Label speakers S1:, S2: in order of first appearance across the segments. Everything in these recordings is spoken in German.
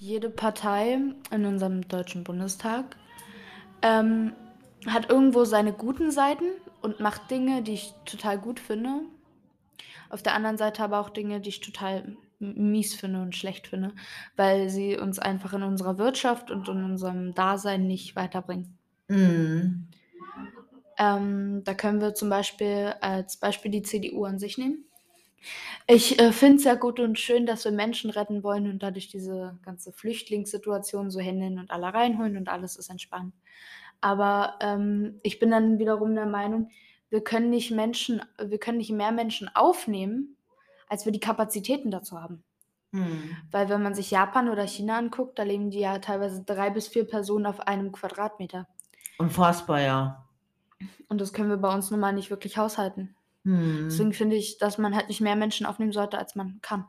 S1: jede Partei in unserem Deutschen Bundestag ähm, hat irgendwo seine guten Seiten und macht Dinge, die ich total gut finde. Auf der anderen Seite aber auch Dinge, die ich total mies finde und schlecht finde, weil sie uns einfach in unserer Wirtschaft und in unserem Dasein nicht weiterbringen.
S2: Mhm.
S1: Ähm, da können wir zum Beispiel als Beispiel die CDU an sich nehmen. Ich äh, finde es ja gut und schön, dass wir Menschen retten wollen und dadurch diese ganze Flüchtlingssituation so hinnehmen und alle reinholen und alles ist entspannt. Aber ähm, ich bin dann wiederum der Meinung, wir können nicht Menschen, wir können nicht mehr Menschen aufnehmen, als wir die Kapazitäten dazu haben.
S2: Mhm.
S1: Weil wenn man sich Japan oder China anguckt, da leben die ja teilweise drei bis vier Personen auf einem Quadratmeter.
S2: Unfassbar, ja.
S1: Und das können wir bei uns nun mal nicht wirklich haushalten.
S2: Mhm.
S1: Deswegen finde ich, dass man halt nicht mehr Menschen aufnehmen sollte, als man kann.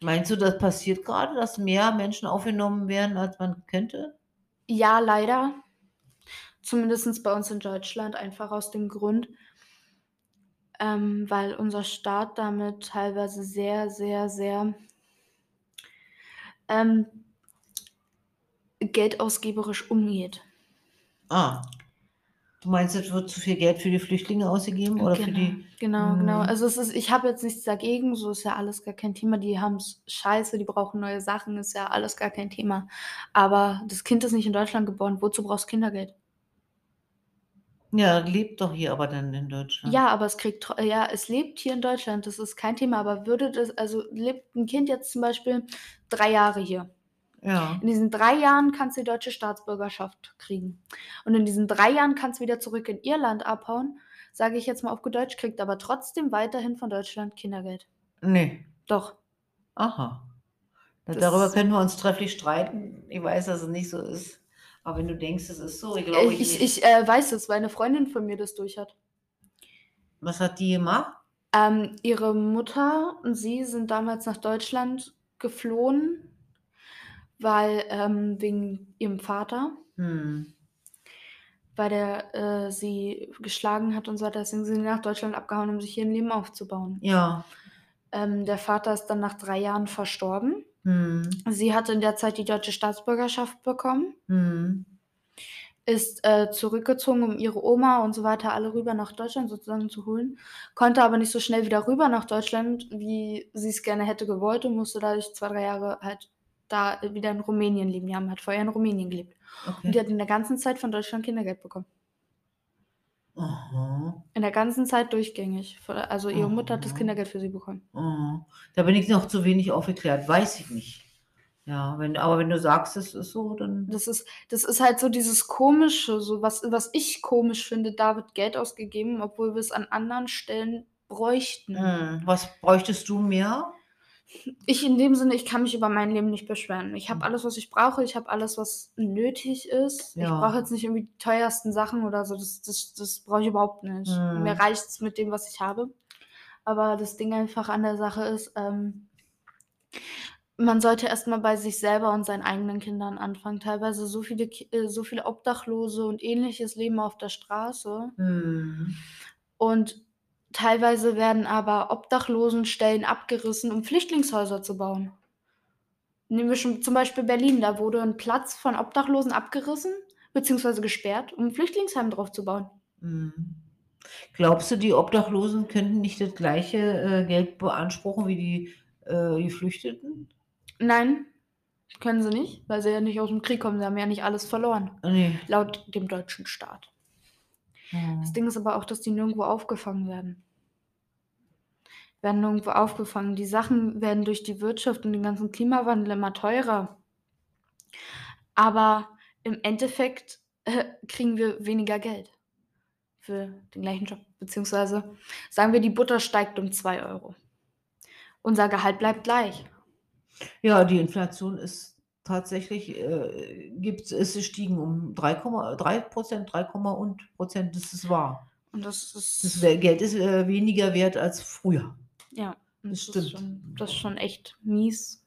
S2: Meinst du, das passiert gerade, dass mehr Menschen aufgenommen werden, als man könnte?
S1: Ja, leider. Zumindest bei uns in Deutschland, einfach aus dem Grund, ähm, weil unser Staat damit teilweise sehr, sehr, sehr ähm, geldausgeberisch umgeht.
S2: Ah. Du meinst, es wird zu viel Geld für die Flüchtlinge ausgegeben oder für
S1: Genau,
S2: die.
S1: genau, genau.
S2: Mhm.
S1: Also es ist, ich habe jetzt nichts dagegen, so ist ja alles gar kein Thema. Die haben es scheiße, die brauchen neue Sachen, ist ja alles gar kein Thema. Aber das Kind ist nicht in Deutschland geboren. Wozu brauchst du Kindergeld?
S2: Ja, lebt doch hier aber dann in Deutschland.
S1: Ja, aber es kriegt, ja, es lebt hier in Deutschland, das ist kein Thema. Aber würde das, also lebt ein Kind jetzt zum Beispiel drei Jahre hier.
S2: Ja.
S1: In diesen drei Jahren kannst du die deutsche Staatsbürgerschaft kriegen. Und in diesen drei Jahren kannst du wieder zurück in ihr Land abhauen, sage ich jetzt mal auf gut Deutsch, kriegt aber trotzdem weiterhin von Deutschland Kindergeld.
S2: Nee.
S1: Doch.
S2: Aha.
S1: Das-
S2: Darüber können wir uns trefflich streiten. Ich weiß, dass es nicht so ist. Aber wenn du denkst, es ist so, ich glaube ich,
S1: Ich,
S2: nicht.
S1: ich äh, weiß es, weil eine Freundin von mir das durch hat.
S2: Was hat die gemacht?
S1: Ähm, ihre Mutter und sie sind damals nach Deutschland geflohen, weil ähm, wegen ihrem Vater,
S2: Hm.
S1: weil der äh, sie geschlagen hat und so weiter. Deswegen sind sie nach Deutschland abgehauen, um sich hier ein Leben aufzubauen.
S2: Ja.
S1: Ähm, der Vater ist dann nach drei Jahren verstorben.
S2: Hm.
S1: Sie hatte in der Zeit die deutsche Staatsbürgerschaft bekommen,
S2: Hm.
S1: ist äh, zurückgezogen, um ihre Oma und so weiter alle rüber nach Deutschland sozusagen zu holen, konnte aber nicht so schnell wieder rüber nach Deutschland, wie sie es gerne hätte gewollt und musste dadurch zwei, drei Jahre halt da wieder in Rumänien leben. Die haben halt vorher in Rumänien gelebt. Und die
S2: Okay.
S1: hat in der ganzen Zeit von Deutschland Kindergeld bekommen.
S2: Aha.
S1: In der ganzen Zeit durchgängig. Also ihre Mutter hat das
S2: Aha.
S1: Kindergeld für sie bekommen.
S2: Oh. Da bin ich noch zu wenig aufgeklärt. Weiß ich nicht. Ja, wenn, aber wenn du sagst, es ist so, dann.
S1: Das ist, das ist halt so dieses Komische, so was, was ich komisch finde, da wird Geld ausgegeben, obwohl wir es an anderen Stellen bräuchten.
S2: Hm. Was bräuchtest du mehr?
S1: Ich in dem Sinne, ich kann mich über mein Leben nicht beschweren. Ich habe alles, was ich brauche, ich habe alles, was nötig ist. Ich
S2: Ja.
S1: brauche jetzt nicht irgendwie die teuersten Sachen oder so, das, das, das brauche ich überhaupt nicht.
S2: Hm.
S1: Mir reicht es mit dem, was ich habe. Aber das Ding einfach an der Sache ist, ähm, man sollte erstmal bei sich selber und seinen eigenen Kindern anfangen. Teilweise so viele, äh, so viele Obdachlose und ähnliches leben auf der Straße.
S2: Hm.
S1: Und teilweise werden aber Obdachlosenstellen abgerissen, um Flüchtlingshäuser zu bauen. Nehmen wir schon zum Beispiel Berlin, da wurde ein Platz von Obdachlosen abgerissen bzw. gesperrt, um ein Flüchtlingsheim drauf zu bauen.
S2: Hm. Glaubst du, die Obdachlosen könnten nicht das gleiche äh, Geld beanspruchen wie die äh, Geflüchteten?
S1: Nein, können sie nicht, weil sie ja nicht aus dem Krieg kommen. Sie haben ja nicht alles verloren,
S2: Nee.
S1: laut dem deutschen Staat.
S2: Hm.
S1: Das Ding ist aber auch, dass die nirgendwo aufgefangen werden. Werden nirgendwo aufgefangen. Die Sachen werden durch die Wirtschaft und den ganzen Klimawandel immer teurer. Aber im Endeffekt äh, kriegen wir weniger Geld für den gleichen Job. Beziehungsweise sagen wir, die Butter steigt um 2 Euro. Unser Gehalt bleibt gleich.
S2: Ja, die Inflation ist tatsächlich, äh, gibt, ist gestiegen um 3,3 Prozent, 3, und Prozent, das ist wahr.
S1: Und das ist.
S2: Das Geld ist äh, weniger wert als früher.
S1: ja,
S2: das
S1: das, ist
S2: stimmt.
S1: schon, das ist schon echt mies,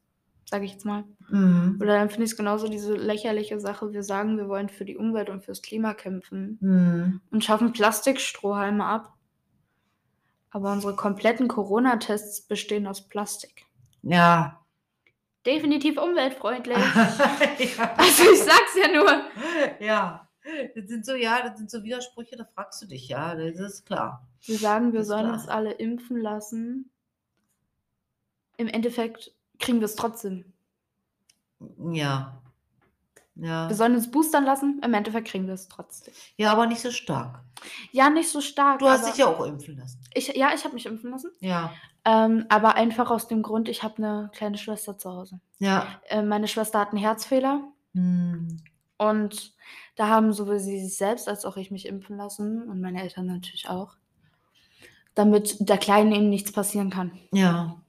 S1: sage ich jetzt mal.
S2: Mhm.
S1: Oder dann finde ich es genauso diese lächerliche Sache, wir sagen, wir wollen für die Umwelt und fürs Klima kämpfen
S2: Mhm.
S1: und schaffen Plastikstrohhalme ab. Aber unsere kompletten Corona-Tests bestehen aus Plastik.
S2: Ja,
S1: definitiv umweltfreundlich.
S2: Ja.
S1: Also, ich sag's ja nur.
S2: Ja, das sind so ja, das sind so Widersprüche, da fragst du dich, ja, das ist klar.
S1: Sie sagen, wir sollen
S2: klar.
S1: uns alle impfen lassen. Im Endeffekt kriegen wir's trotzdem.
S2: Ja.
S1: Wir
S2: Ja.
S1: sollen uns boostern lassen, im Endeffekt kriegen wir's trotzdem.
S2: Ja, aber nicht so stark.
S1: Ja, nicht so stark,
S2: Du hast dich ja auch impfen lassen.
S1: Ich ja, ich habe mich impfen lassen.
S2: Ja.
S1: Ähm, aber einfach aus dem Grund, ich habe 'ne kleine Schwester zu Hause.
S2: Ja.
S1: Äh, meine Schwester hat 'n Herzfehler
S2: Mhm.
S1: und da haben sowohl sie sich selbst als auch ich mich impfen lassen und meine Eltern natürlich auch, damit der Kleinen eben nichts passieren kann.
S2: Ja.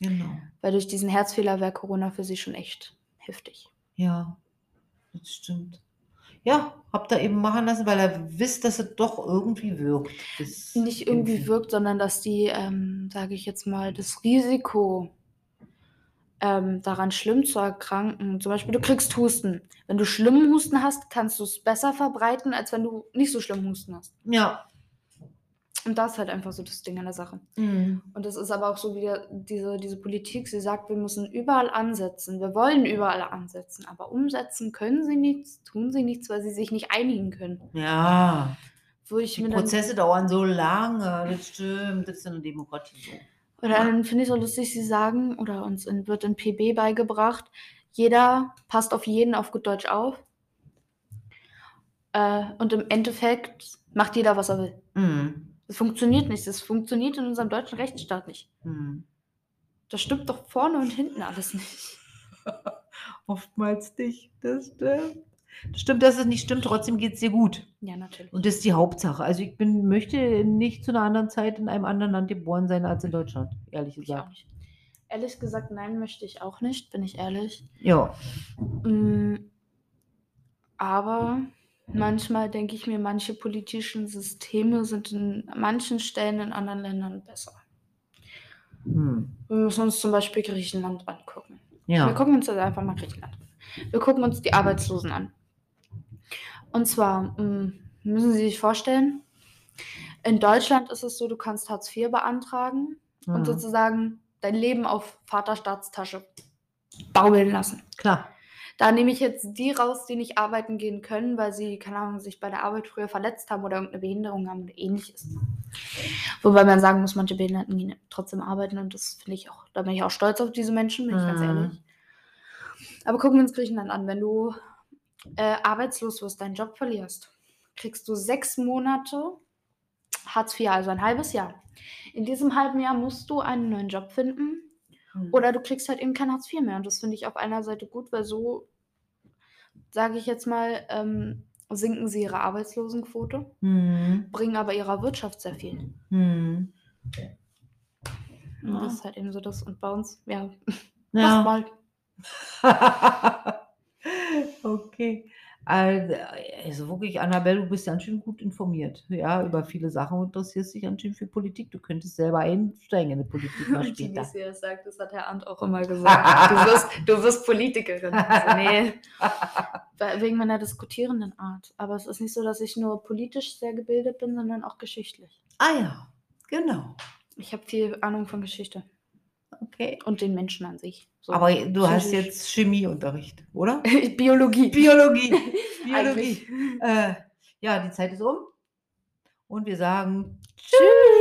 S2: Genau.
S1: Weil durch diesen Herzfehler wäre Corona für sie schon echt heftig.
S2: Ja, das stimmt. Ja, habt ihr eben machen lassen, weil ihr wisst, dass es doch irgendwie wirkt, das
S1: Nicht irgendwie
S2: Impfen.
S1: wirkt, sondern dass die, ähm, sage ich jetzt mal, das Risiko ähm, daran schlimm zu erkranken zum Beispiel, du kriegst Husten. Wenn du schlimmen Husten hast, kannst du's besser verbreiten, als wenn du nicht so schlimmen Husten hast.
S2: Ja.
S1: Und das ist halt einfach so das Ding an der Sache.
S2: Mhm.
S1: Und das ist aber auch so wieder diese diese Politik, sie sagt, wir müssen überall ansetzen. Wir wollen überall ansetzen, aber umsetzen können sie nichts, tun sie nichts, weil sie sich nicht einigen können.
S2: Ja.
S1: Wo ich
S2: Die
S1: mir dann
S2: Prozesse dauern so lange, das stimmt, das ist in der Demokratie so.
S1: Oder dann finde ich so lustig, sie sagen oder uns in wird in PB beigebracht, jeder passt auf jeden auf gut Deutsch auf. Äh, und im Endeffekt macht jeder, was er will.
S2: Mhm.
S1: Das funktioniert nicht. Das funktioniert in unserem deutschen Rechtsstaat nicht.
S2: Mhm.
S1: Das stimmt doch vorne und hinten alles nicht.
S2: Oftmals nicht, das stimmt. Das stimmt, dass es nicht stimmt, trotzdem geht's dir gut.
S1: Ja, natürlich.
S2: Und das ist die Hauptsache. Also, ich bin möchte nicht zu 'ner anderen Zeit in einem anderen Land geboren sein als in Deutschland, ehrlich
S1: Ich
S2: gesagt.
S1: nicht. Ehrlich gesagt, nein, möchte ich auch nicht, bin ich ehrlich.
S2: Ja.
S1: Hm, aber manchmal denke ich mir, manche politischen Systeme sind in manchen Stellen in anderen Ländern besser.
S2: Mhm.
S1: Wir müssen uns zum Beispiel Griechenland angucken. Wir
S2: Ja.
S1: gucken uns jetzt einfach mal Griechenland an. Wir gucken uns die Arbeitslosen an. Und zwar, hm, müssen Sie sich vorstellen, in Deutschland ist es so, du kannst Hartz IV beantragen und
S2: Mhm.
S1: sozusagen dein Leben auf Vaterstaatstasche baumeln lassen.
S2: Klar.
S1: Da nehme ich jetzt die raus, die nicht arbeiten gehen können, weil sie, keine Ahnung, sich bei der Arbeit früher verletzt haben oder irgend 'ne Behinderung haben oder Ähnliches. Wobei man sagen muss, manche Behinderten gehen trotzdem arbeiten und das finde ich auch da bin ich auch stolz auf diese Menschen, bin ich ganz
S2: Mhm.
S1: ehrlich. Aber gucken wir uns Griechenland an. Wenn du, äh, arbeitslos wirst, deinen Job verlierst, kriegst du 6 Monate Hartz IV, also ein halbes Jahr. In diesem halben Jahr musst du einen neuen Job finden
S2: Mhm.
S1: oder du kriegst halt eben kein Hartz IV mehr. Und das finde ich auf einer Seite gut, weil so, sage ich jetzt mal, ähm, sinken sie ihre Arbeitslosenquote,
S2: Mhm.
S1: bringen aber ihrer Wirtschaft sehr viel.
S2: Mhm.
S1: Und
S2: Ja.
S1: das ist halt eben so das. Und bei uns, ja,
S2: Ja.
S1: macht mal.
S2: Okay. Also also wirklich, Annabelle, du bist ganz schön gut informiert, ja, über viele Sachen und interessierst dich ganz schön für Politik. Du könntest selber einsteigen in die Politik mal später.
S1: sie das sagt, das hat Herr Arndt auch immer gesagt. Du wirst, du wirst Politikerin. Also, nee, we- wegen meiner diskutierenden Art. Aber es ist nicht so, dass ich nur politisch sehr gebildet bin, sondern auch geschichtlich.
S2: Ah ja, genau.
S1: Ich habe viel Ahnung von Geschichte
S2: Okay.
S1: und den Menschen an sich. So
S2: Aber du hast jetzt Chemieunterricht, oder?
S1: Biologie.
S2: Biologie. Biologie. Äh, ja, die Zeit ist um. Und wir sagen
S1: Tschüss.